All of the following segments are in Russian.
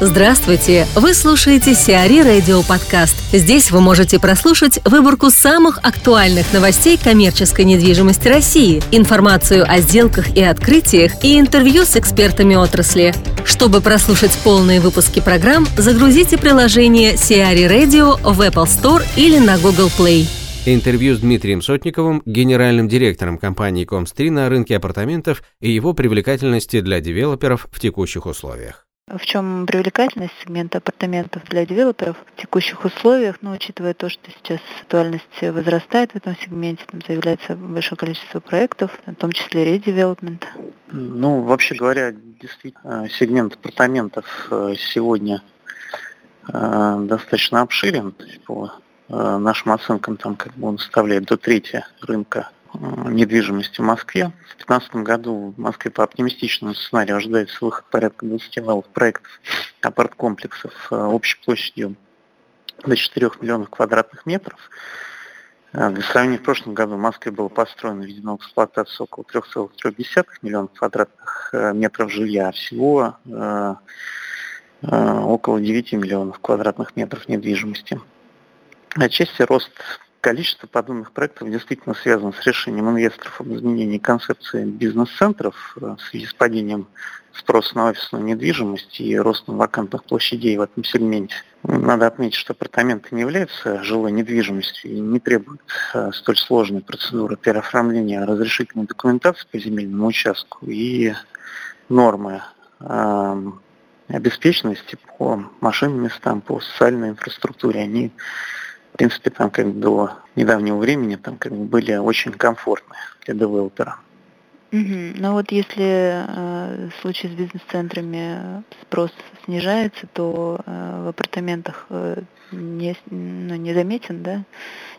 Здравствуйте! Вы слушаете Сиари Радио Подкаст. Здесь вы можете прослушать выборку самых актуальных новостей коммерческой недвижимости России, информацию о сделках и открытиях и интервью с экспертами отрасли. Чтобы прослушать полные выпуски программ, загрузите приложение Сиари Radio в Apple Store или на Google Play. Интервью с Дмитрием Сотниковым, генеральным директором компании Комстри на рынке апартаментов и его привлекательности для девелоперов в текущих условиях. В чем привлекательность сегмента апартаментов для девелоперов в текущих условиях, ну, учитывая то, что сейчас актуальность возрастает в этом сегменте, там заявляется большое количество проектов, в том числе редевелопмент? Ну, вообще говоря, действительно, сегмент апартаментов э, сегодня э, достаточно обширен. По э, нашим оценкам, там как бы он составляет до трети рынка недвижимости в Москве. В 2015 году в Москве по оптимистичному сценарию ожидается выход порядка 20 новых проектов апарт-комплексов э, общей площадью до 4 миллионов квадратных метров. Э, для сравнения, в прошлом году в Москве было построено, введено в эксплуатацию около 3,3 миллионов квадратных метров жилья, а всего около 9 миллионов квадратных метров недвижимости. Отчасти рост Количество подобных проектов действительно связано с решением инвесторов об изменении концепции бизнес-центров э, в связи с падением спроса на офисную недвижимость и ростом вакантных площадей в этом сегменте. Надо отметить, что апартаменты не являются жилой недвижимостью и не требуют э, столь сложной процедуры переоформления разрешительной документации по земельному участку и нормы э, обеспеченности по машинным местам, по социальной инфраструктуре, они в принципе, там как бы до недавнего времени там как бы были очень комфортны для девелопера. Угу. Ну вот если э, в случае с бизнес-центрами спрос снижается, то э, в апартаментах э, не, ну, не заметен, да?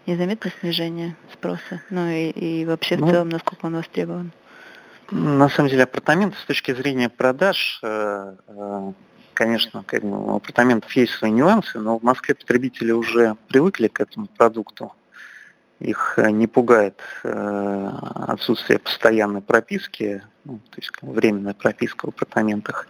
Незаметно снижение спроса. Ну и, и вообще в ну, целом, насколько он востребован. На самом деле апартаменты с точки зрения продаж э, э, конечно, как бы, у апартаментов есть свои нюансы, но в Москве потребители уже привыкли к этому продукту. Их э, не пугает э, отсутствие постоянной прописки, ну, то есть временная прописка в апартаментах.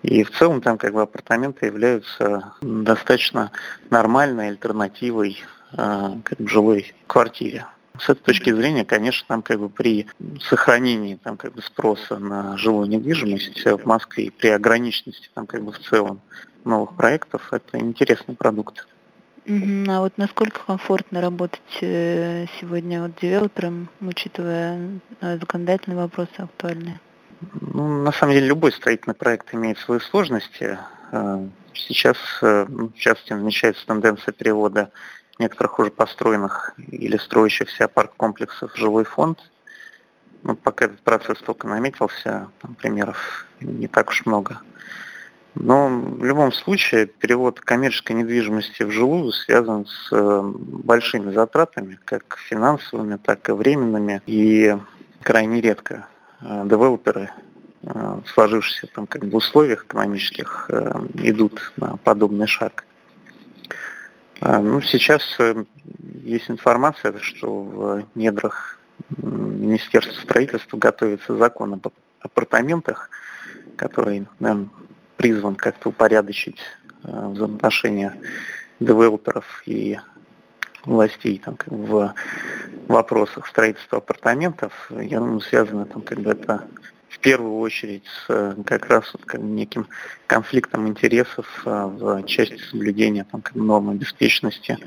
И в целом там как бы апартаменты являются достаточно нормальной альтернативой э, как бы, жилой квартире. С этой точки зрения, конечно, там как бы при сохранении там как бы спроса на жилую недвижимость в Москве и при ограниченности там как бы в целом новых проектов, это интересный продукт. А вот насколько комфортно работать э, сегодня вот девелопером, учитывая э, законодательные вопросы актуальные? Ну, на самом деле любой строительный проект имеет свои сложности. Э, сейчас, ну, в частности, намечается тенденция перевода некоторых уже построенных или строящихся апарт-комплексов жилой фонд. Ну, пока этот процесс только наметился, там примеров не так уж много. Но в любом случае перевод коммерческой недвижимости в жилую связан с э, большими затратами, как финансовыми, так и временными. И крайне редко э, девелоперы, э, сложившиеся там как бы условиях экономических, идут на подобный шаг. А, ну, сейчас э, есть информация, что в недрах Министерства строительства готовится закон об апартаментах, который наверное, призван как-то упорядочить э, взаимоотношения девелоперов и властей там, в вопросах строительства апартаментов. Я думаю, связано там, бы это в первую очередь с э, как раз как, неким конфликтом интересов а, в части соблюдения там, как, норм обеспеченности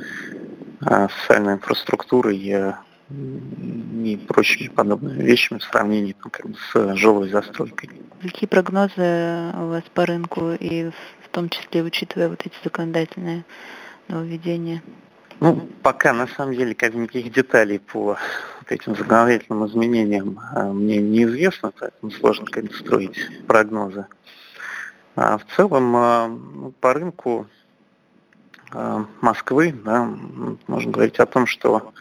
а, социальной инфраструктуры и, и прочими подобными вещами в сравнении там, как, с жилой застройкой. Какие прогнозы у вас по рынку и в том числе учитывая вот эти законодательные нововведения? Ну, пока на самом деле как никаких деталей по вот этим законодательным изменениям а, мне неизвестно, поэтому сложно как строить прогнозы. А в целом а, ну, по рынку а, Москвы да, можно говорить о том, что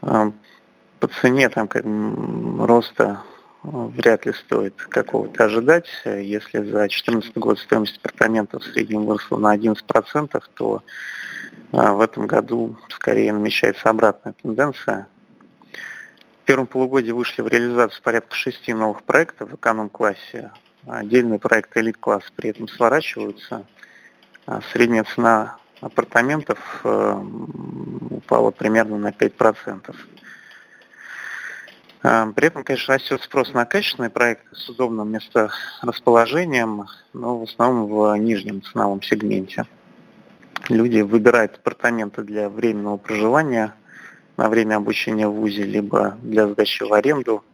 по цене там как роста вряд ли стоит какого-то ожидать. Если за 2014 год стоимость апартаментов в среднем выросла на 11%, то в этом году скорее намечается обратная тенденция. В первом полугодии вышли в реализацию порядка шести новых проектов в эконом-классе отдельные проекты элит-класс при этом сворачиваются. А средняя цена апартаментов э, упала примерно на 5%. А, при этом, конечно, растет спрос на качественные проекты с удобным месторасположением, но в основном в нижнем ценовом сегменте. Люди выбирают апартаменты для временного проживания на время обучения в ВУЗе, либо для сдачи в аренду.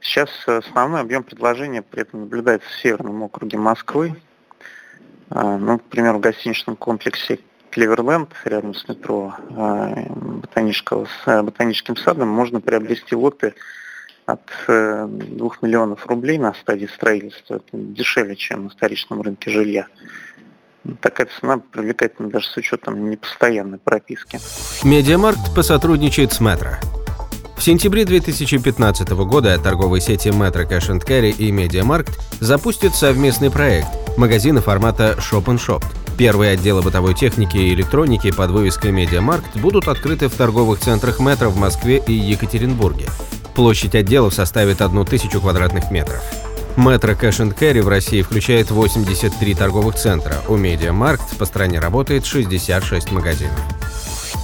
Сейчас основной объем предложения при этом наблюдается в Северном округе Москвы. А, ну, например, в гостиничном комплексе Кливерленд рядом с метро а, ботанического, с э, ботаническим садом можно приобрести лоты от 2 э, миллионов рублей на стадии строительства. Это дешевле, чем на вторичном рынке жилья. Такая цена привлекательна даже с учетом непостоянной прописки. Медиамаркт посотрудничает с Метро. В сентябре 2015 года торговые сети Metro Cash & Carry и Media Markt запустят совместный проект магазины формата Shop in Shop. Первые отделы бытовой техники и электроники под вывеской «Media Markt» будут открыты в торговых центрах метро в Москве и Екатеринбурге. Площадь отделов составит 1000 квадратных метров. Metro Cash and Carry в России включает 83 торговых центра. У Media Markt по стране работает 66 магазинов.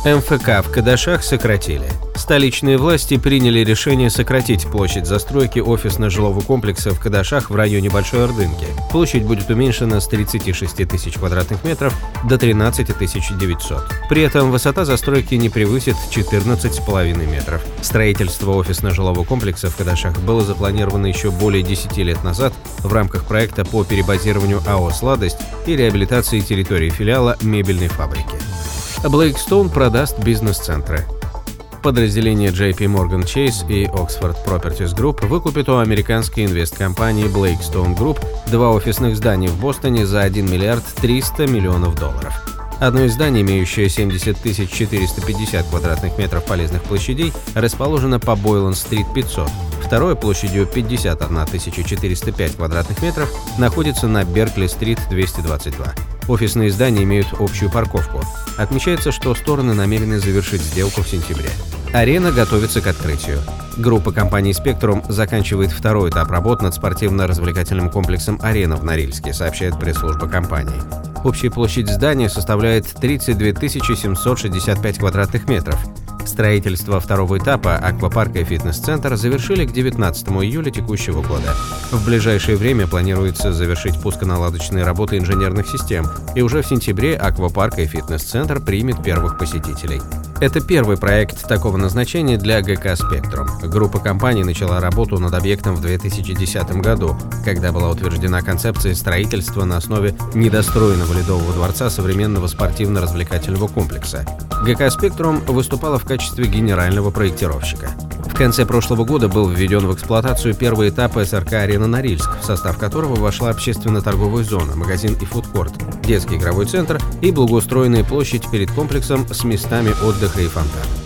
МФК в Кадашах сократили. Столичные власти приняли решение сократить площадь застройки офисно-жилого комплекса в Кадашах в районе Большой Ордынки. Площадь будет уменьшена с 36 тысяч квадратных метров до 13 900. При этом высота застройки не превысит 14,5 метров. Строительство офисно-жилого комплекса в Кадашах было запланировано еще более 10 лет назад в рамках проекта по перебазированию АО «Сладость» и реабилитации территории филиала мебельной фабрики. Blackstone продаст бизнес-центры. Подразделение JP Morgan Chase и Oxford Properties Group выкупит у американской инвесткомпании Blackstone Group два офисных здания в Бостоне за 1 миллиард 300 миллионов долларов. Одно из зданий, имеющее 70 450 квадратных метров полезных площадей, расположено по Бойланд-стрит 500. Второе площадью 51 405 квадратных метров находится на Беркли-стрит 222. Офисные здания имеют общую парковку. Отмечается, что стороны намерены завершить сделку в сентябре. Арена готовится к открытию. Группа компаний «Спектрум» заканчивает второй этап работ над спортивно-развлекательным комплексом «Арена» в Норильске, сообщает пресс-служба компании. Общая площадь здания составляет 32 765 квадратных метров. Строительство второго этапа аквапарка и фитнес-центр завершили к 19 июля текущего года. В ближайшее время планируется завершить пусконаладочные работы инженерных систем, и уже в сентябре аквапарк и фитнес-центр примет первых посетителей. Это первый проект такого назначения для ГК «Спектрум». Группа компаний начала работу над объектом в 2010 году, когда была утверждена концепция строительства на основе недостроенного ледового дворца современного спортивно-развлекательного комплекса. ГК «Спектрум» выступала в качестве генерального проектировщика. В конце прошлого года был введен в эксплуатацию первый этап СРК «Арена Норильск», в состав которого вошла общественно-торговая зона, магазин и фудкорт, детский игровой центр и благоустроенная площадь перед комплексом с местами отдыха и фонтан.